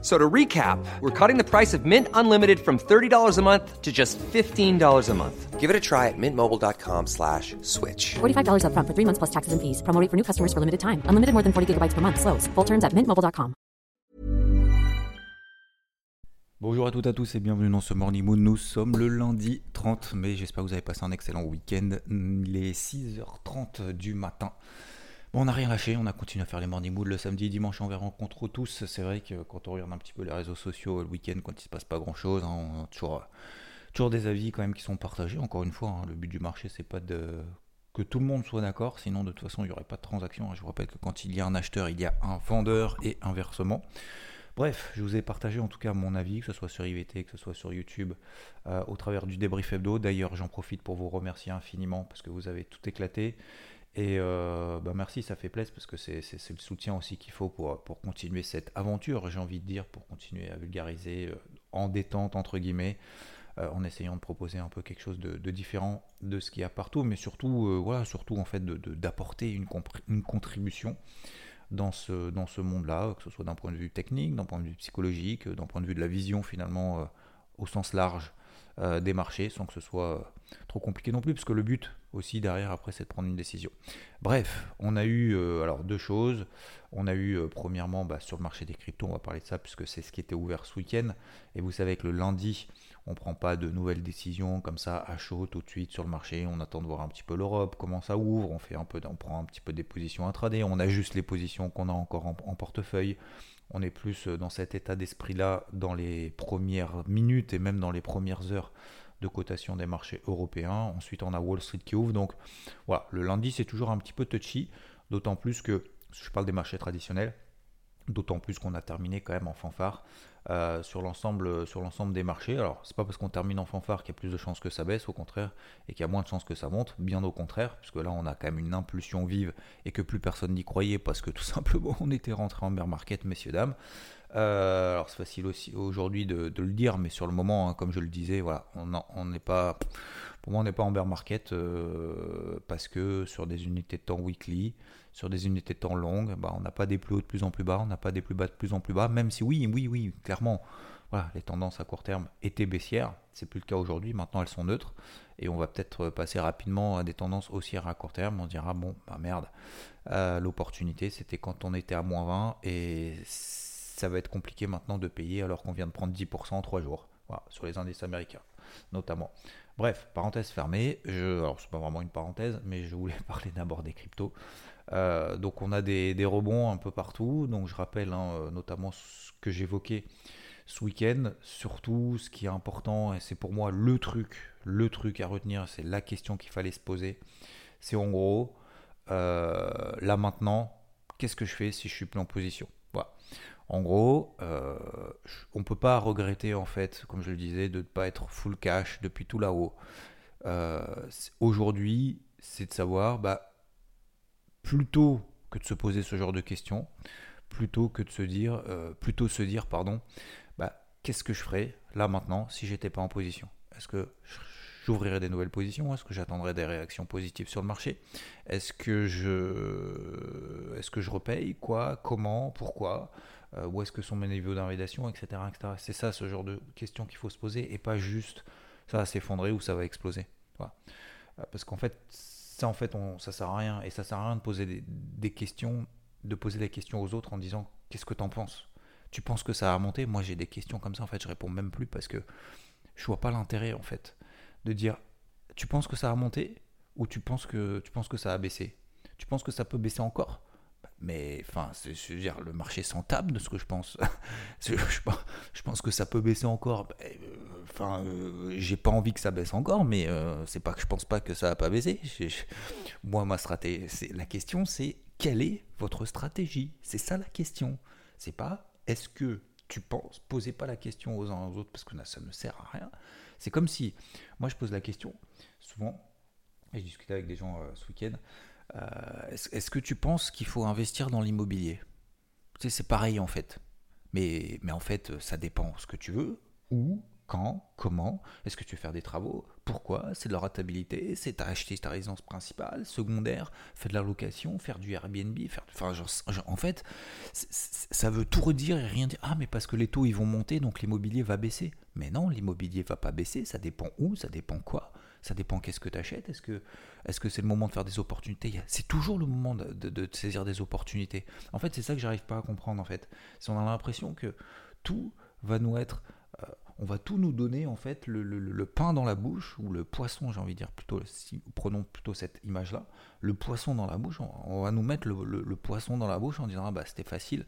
So to recap, we're cutting the price of Mint Unlimited from $30 a month to just $15 a month. Give it a try at mintmobile.com slash switch. $45 upfront for three months plus taxes and fees. Promo rate for new customers for limited time. Unlimited more than 40 gigabytes per month. Slows. Full terms at mintmobile.com. Bonjour à toutes et à tous et bienvenue dans ce Morning Moon. Nous sommes le lundi 30 mai. J'espère que vous avez passé un excellent week-end. Il est 6h30 du matin. Bon, on n'a rien lâché, on a continué à faire les Morning Moon le samedi, dimanche, on rencontre tous. C'est vrai que quand on regarde un petit peu les réseaux sociaux le week-end, quand il se passe pas grand-chose, hein, on a toujours, toujours des avis quand même qui sont partagés. Encore une fois, hein, le but du marché, c'est pas que tout le monde soit d'accord, sinon de toute façon il n'y aurait pas de transaction. Je vous rappelle que quand il y a un acheteur, il y a un vendeur et inversement. Bref, je vous ai partagé en tout cas mon avis, que ce soit sur IVT, que ce soit sur YouTube, euh, au travers du débrief hebdo. D'ailleurs, j'en profite pour vous remercier infiniment parce que vous avez tout éclaté. Et euh, bah merci, ça fait plaisir parce que c'est le soutien aussi qu'il faut pour, pour continuer cette aventure, j'ai envie de dire, pour continuer à vulgariser euh, en détente, entre guillemets, euh, en essayant de proposer un peu quelque chose de, différent de ce qu'il y a partout, mais surtout, voilà, surtout en fait de- de- d'apporter une, une contribution dans ce, dans ce monde-là, que ce soit d'un point de vue technique, d'un point de vue psychologique, d'un point de vue de la vision finalement au sens large euh, des marchés, sans que ce soit euh, trop compliqué non plus, parce que le but aussi derrière après c'est de prendre une décision. Bref, on a eu euh, alors deux choses. On a eu premièrement bah, sur le marché des cryptos, on va parler de ça puisque c'est ce qui était ouvert ce week-end. Et vous savez que le lundi, on prend pas de nouvelles décisions comme ça à chaud tout de suite sur le marché. On attend de voir un petit peu l'Europe, comment ça ouvre. On fait un peu, on prend un petit peu des positions intraday. On ajuste les positions qu'on a encore en, en portefeuille. On est plus dans cet état d'esprit-là dans les premières minutes et même dans les premières heures de cotation des marchés européens. Ensuite, on a Wall Street qui ouvre. Donc voilà, le lundi, c'est toujours un petit peu touchy, d'autant plus que, je parle des marchés traditionnels, d'autant plus qu'on a terminé quand même en fanfare euh, sur l'ensemble des marchés. Alors, c'est pas parce qu'on termine en fanfare qu'il y a plus de chances que ça baisse, au contraire, et qu'il y a moins de chances que ça monte, bien au contraire, puisque là, on a quand même une impulsion vive et que plus personne n'y croyait parce que tout simplement, on était rentré en bear market, messieurs, dames. Euh, alors c'est facile aussi aujourd'hui de, le dire, mais sur le moment, hein, comme je le disais, voilà, on n'est pas, pour moi, on n'est pas en bear market euh, parce que sur des unités de temps weekly, sur des unités de temps longues, bah, on n'a pas des plus hauts de plus en plus bas, on n'a pas des plus bas de plus en plus bas, même si oui, oui, oui, clairement, les tendances à court terme étaient baissières, c'est plus le cas aujourd'hui, maintenant elles sont neutres, et on va peut-être passer rapidement à des tendances haussières à court terme, on dira, bon, bah merde, euh, l'opportunité c'était quand on était à moins 20, et ça va être compliqué maintenant de payer alors qu'on vient de prendre 10% en 3 jours, sur les indices américains notamment. Bref, parenthèse fermée, je, alors c'est pas vraiment une parenthèse, mais je voulais parler d'abord des cryptos. Euh, donc on a des, rebonds un peu partout, donc je rappelle hein, euh, notamment ce que j'évoquais ce week-end, surtout ce qui est important, et c'est pour moi le truc, le truc à retenir, c'est la question qu'il fallait se poser, c'est en gros, euh, là maintenant, qu'est-ce que je fais si je suis plus en position? En gros, on peut pas regretter en fait, comme je le disais, de ne pas être full cash depuis tout là-haut. Aujourd'hui, c'est de savoir, bah, plutôt que de se poser ce genre de questions, plutôt que de se dire, euh, plutôt se dire, pardon, bah, qu'est-ce que je ferais là maintenant si j'étais pas en position? Est-ce que j'ouvrirais des nouvelles positions? Est-ce que j'attendrais des réactions positives sur le marché? Est-ce que je, est-ce que je repaye? Quoi? Comment? Pourquoi? Euh, Où est-ce que sont mes niveaux d'invalidation, etc., etc. C'est ça ce genre de questions qu'il faut se poser et pas juste ça va s'effondrer ou ça va exploser. Euh, Parce qu'en fait, ça en fait, on, ça sert à rien et ça sert à rien de poser des, questions, de poser des questions aux autres en disant qu'est-ce que t'en penses? Tu penses que ça va monter Moi, j'ai des questions comme ça. En fait, je réponds même plus parce que je vois pas l'intérêt en fait de dire tu penses que ça va monter ou tu penses que ça va baisser Tu penses que ça peut baisser encore? Mais enfin, je veux dire, le marché s'en tape de ce que je pense. je, je pense- je pense que ça peut baisser encore. Enfin, euh, j'ai pas envie que ça baisse encore, mais euh, c'est pas que je pense pas que ça va pas baisser. Moi, ma stratégie, c'est la question, c'est quelle est votre stratégie? C'est ça la question. C'est pas est-ce que tu penses Posez pas la question aux uns aux autres parce que ça ne sert à rien. C'est comme si moi je pose la question souvent et je discutais avec des gens euh, ce week-end. euh, est-ce, que tu penses qu'il faut investir dans l'immobilier? Tu c'est pareil en fait. Mais, mais en fait, ça dépend ce que tu veux, où, quand, comment, est-ce que tu veux faire des travaux, pourquoi, c'est de la rentabilité, c'est acheter ta résidence principale, secondaire, faire de la location, faire du Airbnb, faire, enfin, en fait, ça veut tout redire et rien dire. Ah, mais parce que les taux ils vont monter, donc l'immobilier va baisser. Mais non, l'immobilier va pas baisser, ça dépend où, ça dépend quoi, ça dépend qu'est-ce que tu achètes, est-ce que est-ce c'est le moment de faire des opportunités? C'est toujours le moment de, saisir des opportunités. En fait, c'est ça que j'arrive pas à comprendre en fait. C'est on a l'impression que tout va nous être euh, on va tout nous donner en fait le, pain dans la bouche ou le poisson j'ai envie de dire plutôt prenons plutôt cette image là le poisson dans la bouche on, va nous mettre le, poisson dans la bouche en disant ah bah c'était facile.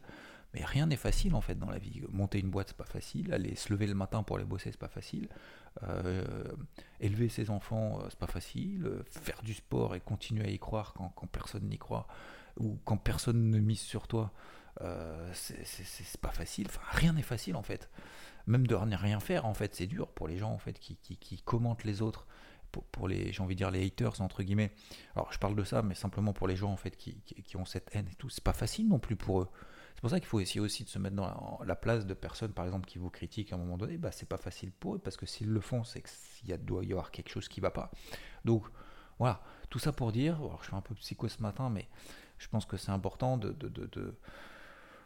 Mais rien n'est facile en fait dans la vie. Monter une boîte c'est pas facile. Aller se lever le matin pour aller bosser c'est pas facile. Euh, élever ses enfants euh, c'est pas facile. Faire du sport et continuer à y croire quand, personne n'y croit ou quand personne ne mise sur toi euh, c'est pas facile. Rien n'est facile en fait même de rien faire, en fait, c'est dur pour les gens en fait qui, qui, commentent les autres, pour, les, j'ai envie de dire les haters entre guillemets. Alors je parle de ça, mais simplement pour les gens en fait qui, qui ont cette haine et tout, c'est pas facile non plus pour eux. C'est pour ça qu'il faut essayer aussi de se mettre dans la, place de personnes, par exemple, qui vous critiquent à un moment donné. Bah, c'est pas facile pour eux parce que s'ils le font, c'est qu'il doit y avoir quelque chose qui va pas. Donc voilà, tout ça pour dire. Je suis un peu psycho ce matin, mais je pense que c'est important de, de, de, de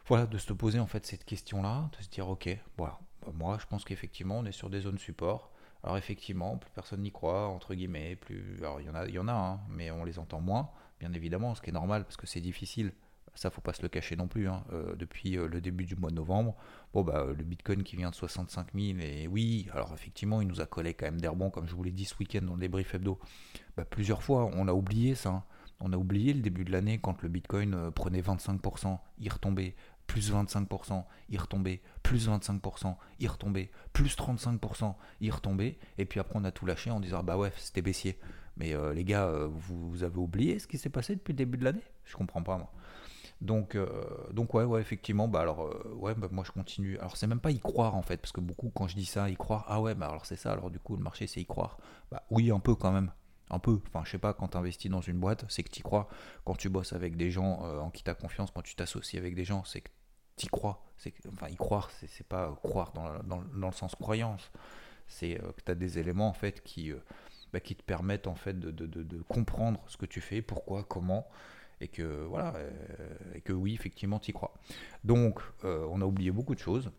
voilà, de se poser en fait cette question-là, de se dire ok, voilà, bah, moi, je pense qu'effectivement, on est sur des zones support. Alors effectivement, plus personne n'y croit, entre guillemets, plus. Alors il y en a, y en a, hein, mais on les entend moins, bien évidemment, ce qui est normal parce que c'est difficile. Ça, faut pas se le cacher non plus. Hein. Euh, depuis euh, le début du mois de novembre, bon bah le Bitcoin qui vient de 65 000 et oui, alors effectivement, il nous a collé quand même des rebonds, comme je vous l'ai dit ce week-end dans le débrief hebdo. Bah, plusieurs fois, on a oublié ça. Hein. On a oublié le début de l'année quand le Bitcoin euh, prenait 25%, il retombait plus 25%, il retombait, plus 25%, il retombait, plus 35%, il retombait, et puis après on a tout lâché en disant bah ouais, c'était baissier. Mais euh, les gars, euh, vous, avez oublié ce qui s'est passé depuis le début de l'année? Je comprends pas moi. Donc, euh, donc ouais, ouais, effectivement, bah alors, ouais, bah, moi je continue. Alors c'est même pas y croire en fait, parce que beaucoup quand je dis ça, y croire, ah ouais, bah alors c'est ça, alors du coup le marché c'est y croire. Bah oui, un peu quand même, un peu, enfin je sais pas, quand tu investis dans une boîte, c'est que tu crois. Quand tu bosses avec des gens en qui tu as confiance, quand tu t'associes avec des gens, c'est que y crois. Enfin, y croire, c'est pas croire dans, dans, le sens croyance. C'est euh, que tu as des éléments en fait qui, euh, bah, qui te permettent en fait de, de, comprendre ce que tu fais, pourquoi, comment, et que voilà, euh, et que oui, effectivement, tu y crois. Donc, on a oublié beaucoup de choses.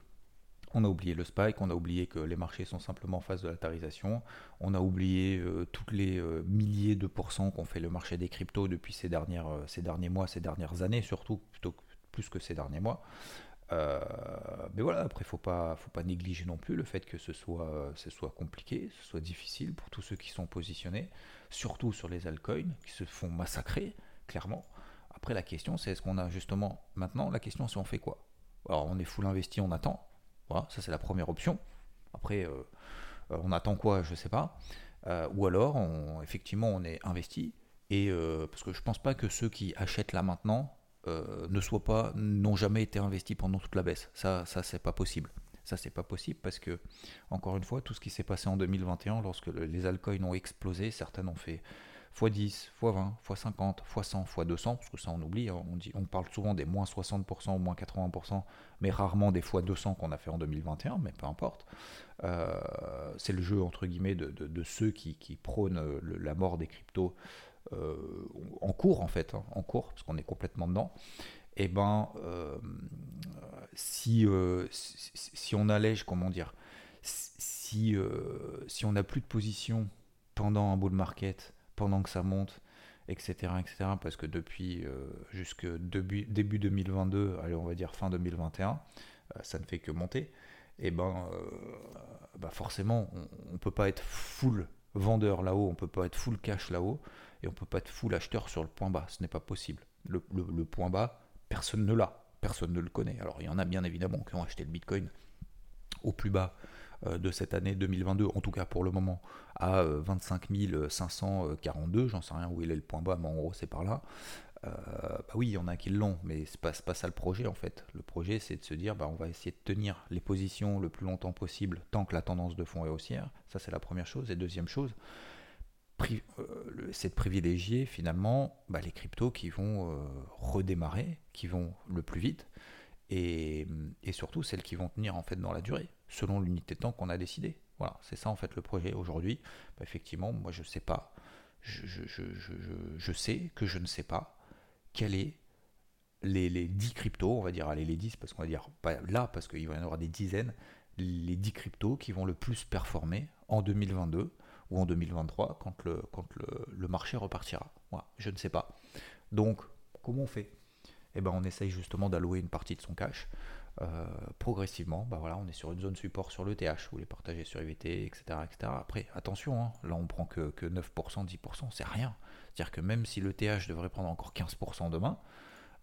On a oublié le spike, on a oublié que les marchés sont simplement en phase de latérisation, on a oublié tous les milliers de pourcents qu'ont fait le marché des cryptos depuis ces, dernières, ces derniers mois, ces dernières années surtout, plutôt que plus que ces derniers mois. Euh, mais voilà, après, faut pas, faut pas négliger non plus le fait que ce soit, ce soit compliqué, ce soit difficile pour tous ceux qui sont positionnés, surtout sur les altcoins qui se font massacrer, clairement. Après, la question, c'est est-ce qu'on a justement maintenant la question, c'est on fait quoi? Alors, on est full investi, on attend. Ça c'est la première option. Après, euh, euh, on attend quoi Je sais pas. ou alors, effectivement, on est investi. Et parce que je pense pas que ceux qui achètent là maintenant euh, ne soient pas, n'ont jamais été investis pendant toute la baisse. Ça, ça c'est pas possible. Ça, c'est pas possible parce que, encore une fois, tout ce qui s'est passé en 2021, lorsque les altcoins ont explosé, certaines ont fait x10, x20, x50, x100, x200, parce que ça on oublie, hein. on, dit, on parle souvent des moins 60% ou moins 80%, mais rarement des x200 qu'on a fait en 2021, mais peu importe. Euh, c'est le jeu, entre guillemets, de, ceux qui, prônent la mort des cryptos euh, en cours en fait, hein, en cours, parce qu'on est complètement dedans, et eh ben euh, si, euh, si, si, on allège, comment dire, si, si on n'a plus de position pendant un bull market, pendant que ça monte, etc., etc., parce que depuis jusque début, début 2022, allez, on va dire fin 2021, ça ne fait que monter, et eh ben, bah forcément, on ne peut pas être full vendeur là-haut, on peut pas être full cash là-haut, et on peut pas être full acheteur sur le point bas. Ce n'est pas possible. Le, point bas, personne ne l'a, personne ne le connaît. Alors il y en a bien évidemment qui ont acheté le Bitcoin au plus bas euh, de cette année 2022, en tout cas pour le moment, à 25 euh, 542. J'en sais rien où il est le point bas, mais en gros c'est par là. Euh, bah oui, il y en a qui l'ont, mais c'est pas, pas ça le projet en fait. Le projet, c'est de se dire, bah, on va essayer de tenir les positions le plus longtemps possible tant que la tendance de fond est haussière. Ça, c'est la première chose. Et deuxième chose, euh, c'est de privilégier finalement bah, les cryptos qui vont euh, redémarrer, qui vont le plus vite. et, et surtout celles qui vont tenir en fait dans la durée, selon l'unité de temps qu'on a décidé. Voilà, c'est ça en fait le projet aujourd'hui. Bah, effectivement, moi je sais pas, je, je, je, je, sais que je ne sais pas quel est les, les 10 cryptos, on va dire, allez les 10 parce qu'on va dire là parce qu'il va y en avoir des dizaines, les 10 cryptos qui vont le plus performer en 2022 ou en 2023 quand le, quand le, marché repartira. Voilà, je ne sais pas. Donc, comment on fait? Eh ben, on essaye justement d'allouer une partie de son cash progressivement. Bah voilà, on est sur une zone support sur le TH, vous les partagez sur IVT, etc. Après, attention, hein, là on prend que, que 9%, 10%, c'est rien. C'est-à-dire que même si le TH devrait prendre encore 15% demain,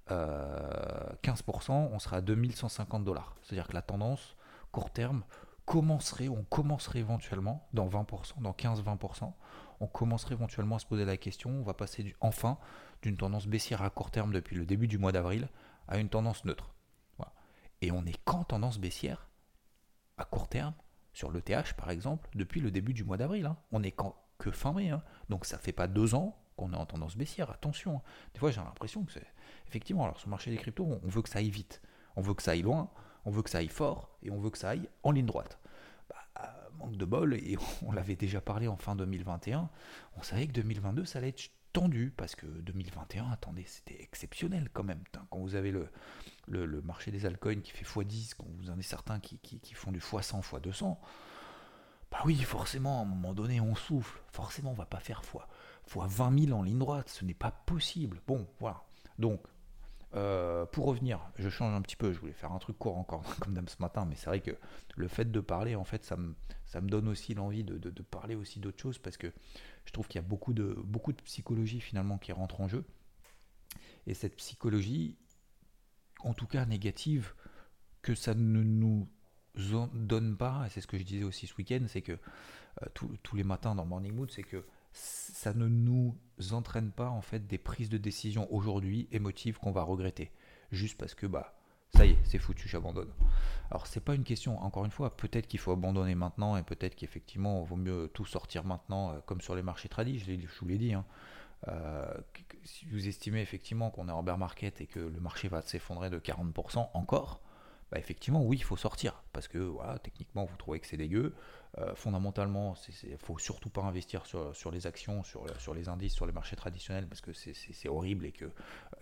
15%, euh, on sera à 2150 dollars. C'est-à-dire que la tendance court terme commencerait, on commencerait éventuellement, dans 20%, dans 15-20%, on commencerait éventuellement à se poser la question, on va passer enfin d'une tendance baissière à court terme depuis le début du mois d'avril à une tendance neutre. Et on est qu'en tendance baissière, à court terme, sur le TH par exemple, depuis le début du mois d'avril. Hein. On est que fin mai. Hein. Donc ça fait pas deux ans qu'on est en tendance baissière. Attention. Hein. Des fois j'ai l'impression que c'est. Effectivement, alors sur le marché des cryptos, on veut que ça aille vite. On veut que ça aille loin. On veut que ça aille fort. Et on veut que ça aille en ligne droite. Bah, euh, manque de bol, et on l'avait déjà parlé en fin 2021, on savait que 2022 ça allait être tendu parce que 2021, attendez, c'était exceptionnel quand même. Quand vous avez le, le, marché des altcoins qui fait x10, quand vous en avez certains qui, qui, font du x100, x200, bah oui, forcément, à un moment donné, on souffle. Forcément, on va pas faire x, x 20 000 en ligne droite. Ce n'est pas possible. Bon, voilà. Donc, euh, pour revenir, je change un petit peu, je voulais faire un truc court encore, comme dame ce matin, mais c'est vrai que le fait de parler, en fait, ça me, ça me donne aussi l'envie de, de, parler aussi d'autres choses, parce que je trouve qu'il y a beaucoup de, beaucoup de psychologie finalement qui rentre en jeu. Et cette psychologie, en tout cas négative, que ça ne nous donne pas, et c'est ce que je disais aussi ce week-end, c'est que euh, tous les matins dans Morning Mood, c'est que ça ne nous entraîne pas en fait des prises de décision aujourd'hui émotives qu'on va regretter, juste parce que bah ça y est, c'est foutu, j'abandonne. Alors c'est pas une question, encore une fois, peut-être qu'il faut abandonner maintenant et peut-être qu'effectivement vaut mieux tout sortir maintenant, euh, comme sur les marchés tradis, je, je vous l'ai dit. Hein. Euh, si vous estimez effectivement qu'on est en bear market et que le marché va s'effondrer de 40% encore, bah effectivement, oui, il faut sortir. Parce que voilà, techniquement, vous trouvez que c'est dégueu. Euh, fondamentalement, il ne faut surtout pas investir sur, les actions, sur, les indices, sur les marchés traditionnels, parce que c'est horrible et que euh,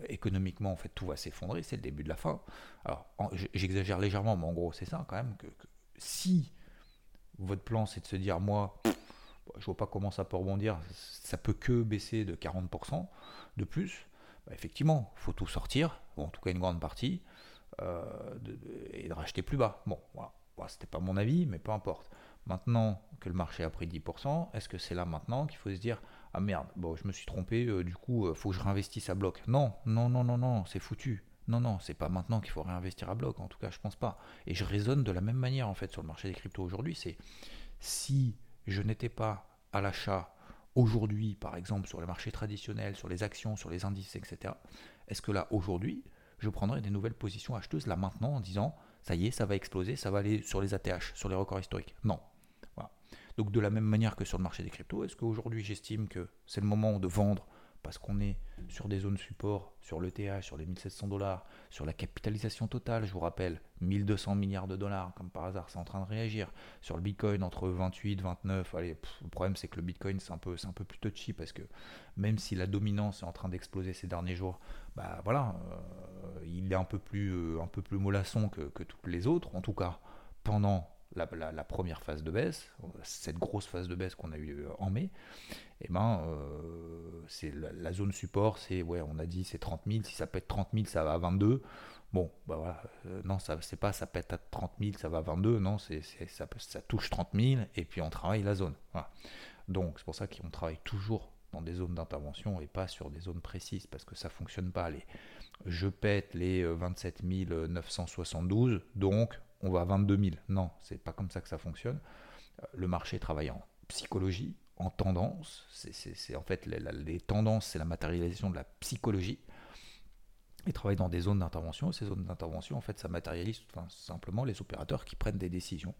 économiquement, en fait, tout va s'effondrer. C'est le début de la fin. Alors, j'exagère légèrement, mais en gros, c'est ça quand même. Que, si votre plan, c'est de se dire, moi, je vois pas comment ça peut rebondir, ça peut que baisser de 40% de plus, bah, effectivement, faut tout sortir, ou en tout cas une grande partie, euh, et de racheter plus bas. Bon, voilà. C'était pas mon avis, mais peu importe. Maintenant que le marché a pris 10%, est-ce que c'est là maintenant qu'il faut se dire Ah merde, bon, je me suis trompé, euh, du coup, euh, faut que je réinvestisse à bloc Non, non, non, non, non, c'est foutu. Non, non, c'est pas maintenant qu'il faut réinvestir à bloc, en tout cas, je pense pas. Et je raisonne de la même manière, en fait, sur le marché des cryptos aujourd'hui. C'est si je n'étais pas à l'achat aujourd'hui, par exemple, sur les marchés traditionnels, sur les actions, sur les indices, etc., est-ce que là, aujourd'hui, je prendrais des nouvelles positions acheteuses là maintenant en disant ça y est, ça va exploser, ça va aller sur les ATH, sur les records historiques Non. Donc de la même manière que sur le marché des cryptos, est-ce qu'aujourd'hui j'estime que c'est le moment de vendre parce qu'on est sur des zones support, sur l'ETH, sur les 1700 dollars, sur la capitalisation totale, je vous rappelle, 1200 milliards de dollars, comme par hasard, c'est en train de réagir. Sur le Bitcoin, entre 28, 29, allez, le problème c'est que le Bitcoin c'est un, peu, un peu plus touchy parce que même si la dominance est en train d'exploser ces derniers jours, bah voilà, euh, il est un peu plus, euh, un peu plus mollasson que, que toutes les autres, en tout cas pendant la, première phase de baisse, cette grosse phase de baisse qu'on a eu en mai, eh ben, euh, c'est la, zone support, c'est, ouais, on a dit c'est 30 000, si ça pète 30 000, ça va à 22. Bon, bah voilà, euh, non, ça c'est pas ça pète à 30 000, ça va à 22, non, ça, ça, touche 30 000, et puis on travaille la zone. Donc c'est pour ça qu'on travaille toujours dans des zones d'intervention et pas sur des zones précises, parce que ça fonctionne pas. Les, je pète les 27 euh, 972, donc on va à 22 000. Non, c'est pas comme ça que ça fonctionne. Euh, le marché travaille en psychologie, en tendance. C'est en fait les, tendances, c'est la matérialisation de la psychologie. Il travaille dans des zones d'intervention. Ces zones d'intervention, en fait, ça matérialise simplement les opérateurs qui prennent des décisions,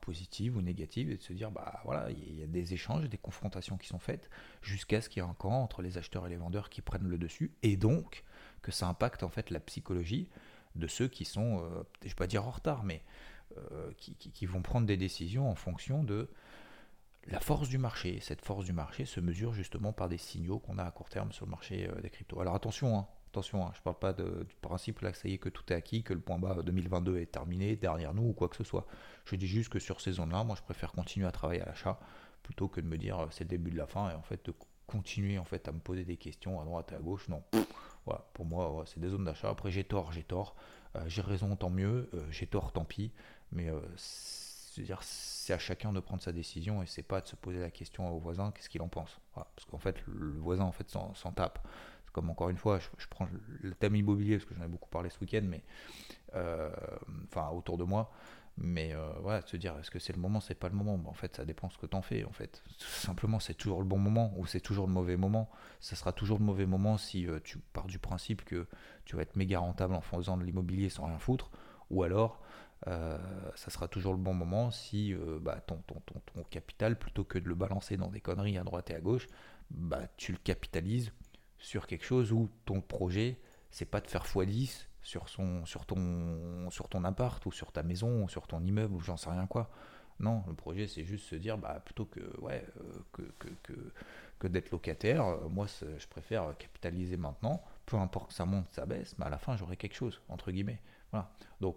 positives ou négatives, et de se dire, bah voilà, il y a des échanges, des confrontations qui sont faites, jusqu'à ce qu'il y ait un camp entre les acheteurs et les vendeurs qui prennent le dessus, et donc que ça impacte en fait la psychologie de ceux qui sont, euh, je ne vais pas dire en retard, mais euh, qui, vont prendre des décisions en fonction de la force du marché. Cette force du marché se mesure justement par des signaux qu'on a à court terme sur le marché euh, des cryptos. Alors attention, hein, attention, hein, je ne parle pas du principe là que ça y est que tout est acquis, que le point bas 2022 est terminé derrière nous ou quoi que ce soit. Je dis juste que sur ces zones-là, moi je préfère continuer à travailler à l'achat plutôt que de me dire c'est le début de la fin et en fait de co- continuer en fait à me poser des questions à droite et à gauche. Non, pour moi c'est des zones d'achat. Après j'ai tort, j'ai tort, Euh, j'ai raison tant mieux, Euh, j'ai tort tant pis, mais euh, c'est à chacun de prendre sa décision et c'est pas de se poser la question au voisin qu'est-ce qu'il en pense? Parce qu'en fait le voisin en fait s'en tape. Comme encore une fois, je, je prends le thème immobilier parce que j'en ai beaucoup parlé ce week-end, mais euh, enfin autour de moi. Mais euh, voilà, se dire est-ce que c'est le moment, c'est pas le moment. Bah, en fait, ça dépend ce que t'en fais. En fait, tout simplement, c'est toujours le bon moment ou c'est toujours le mauvais moment. Ça sera toujours le mauvais moment si euh, tu pars du principe que tu vas être méga rentable en faisant de l'immobilier sans rien foutre, ou alors euh, ça sera toujours le bon moment si euh, bah, ton, ton, ton, ton capital, plutôt que de le balancer dans des conneries à droite et à gauche, bah, tu le capitalises sur quelque chose où ton projet, c'est pas de faire x10 sur, son, sur, ton, sur ton appart ou sur ta maison ou sur ton immeuble ou j'en sais rien quoi. Non, le projet c'est juste se dire bah, plutôt que, ouais, euh, que, que, que, d'être locataire, euh, moi je préfère capitaliser maintenant, peu importe que ça monte, ça baisse, mais à la fin j'aurai quelque chose, entre guillemets. Voilà. Donc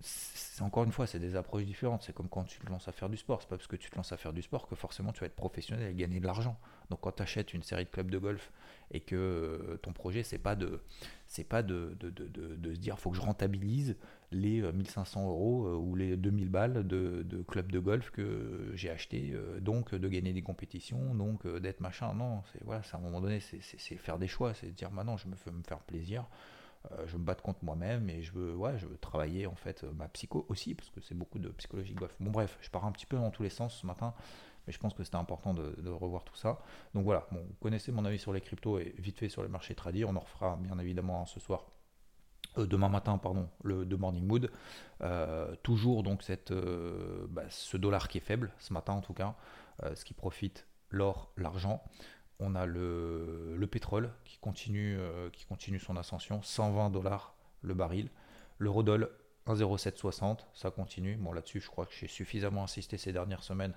c'est encore une fois, c'est des approches différentes. C'est comme quand tu te lances à faire du sport. C'est pas parce que tu te lances à faire du sport que forcément tu vas être professionnel et gagner de l'argent. Donc quand tu achètes une série de clubs de golf et que euh, ton projet c'est pas de c'est pas de, de, de, de- de se dire faut que je rentabilise les euh, 1500 euros euh, ou les 2000 balles de, de club de golf que j'ai acheté euh, donc de gagner des compétitions donc euh, d'être machin non c'est voilà à un moment donné c'est faire des choix c'est dire maintenant je me fais me faire plaisir euh, je me batte contre moi-même et je veux, ouais, je veux travailler en fait euh, ma psycho aussi parce que c'est beaucoup de psychologie golf. Bon bref, je pars un petit peu dans tous les sens ce matin, mais je pense que c'était important de, revoir tout ça. Donc voilà, bon, vous connaissez mon avis sur les cryptos et vite fait sur les marchés tradis. On en refera bien évidemment ce soir. Euh, demain matin, pardon, le de Morning Mood. Toujours donc cette, bah, ce dollar qui est faible, ce matin en tout cas, ce qui profite l'or, l'argent. On a le, le pétrole qui continue, euh, qui continue son ascension, 120 dollars le baril. L'eurodoll 1,0760, ça continue. Bon là-dessus, je crois que j'ai suffisamment insisté ces dernières semaines,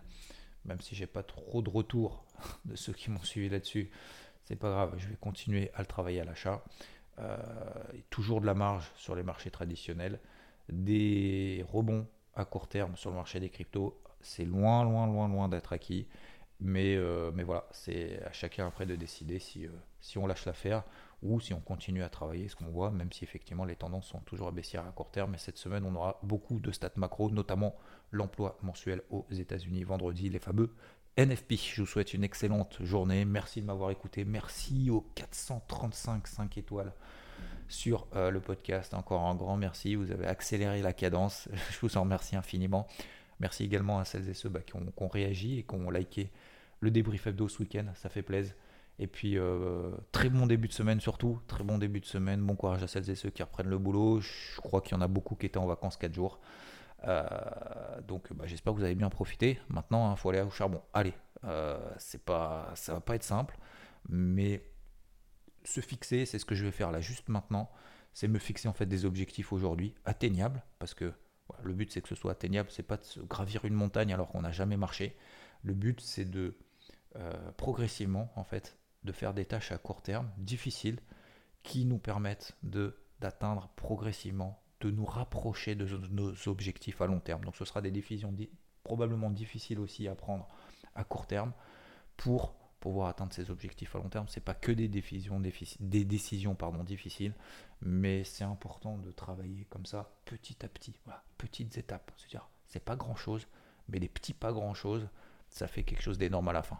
même si j'ai pas trop de retours de ceux qui m'ont suivi là-dessus. C'est pas grave, je vais continuer à le travailler à l'achat. Euh, toujours de la marge sur les marchés traditionnels, des rebonds à court terme sur le marché des cryptos. C'est loin, loin, loin, loin d'être acquis. Mais, euh, mais voilà, c'est à chacun après de décider si, euh, si on lâche l'affaire ou si on continue à travailler ce qu'on voit, même si effectivement les tendances sont toujours à baissière à court terme. Mais cette semaine, on aura beaucoup de stats macro, notamment l'emploi mensuel aux États-Unis vendredi, les fameux NFP. Je vous souhaite une excellente journée. Merci de m'avoir écouté. Merci aux 435 5 étoiles sur euh, le podcast. Encore un grand merci. Vous avez accéléré la cadence. Je vous en remercie infiniment. Merci également à celles et ceux bah, qui ont réagi et qui ont liké le débrief hebdo ce week-end. Ça fait plaisir. Et puis, euh, très bon début de semaine surtout. Très bon début de semaine. Bon courage à celles et ceux qui reprennent le boulot. Je crois qu'il y en a beaucoup qui étaient en vacances 4 jours. Euh, donc, bah, j'espère que vous avez bien profité. Maintenant, il faut aller au charbon. Allez, euh, c'est pas, ça va pas être simple, mais se fixer, c'est ce que je vais faire là juste maintenant. C'est me fixer en fait des objectifs aujourd'hui atteignables, parce que le but c'est que ce soit atteignable. C'est pas de se gravir une montagne alors qu'on n'a jamais marché. Le but c'est de euh, progressivement en fait de faire des tâches à court terme difficiles qui nous permettent de d'atteindre progressivement, de nous rapprocher de nos objectifs à long terme. Donc ce sera des décisions probablement difficiles aussi à prendre à court terme pour pouvoir atteindre ces objectifs à long terme. C'est pas que des décisions, difficiles- des décisions pardon, difficiles, mais c'est important de travailler comme ça petit à petit, voilà, petites étapes. C'est-à-dire, c'est pas grand chose, mais des petits pas grand chose, ça fait quelque chose d'énorme à la fin.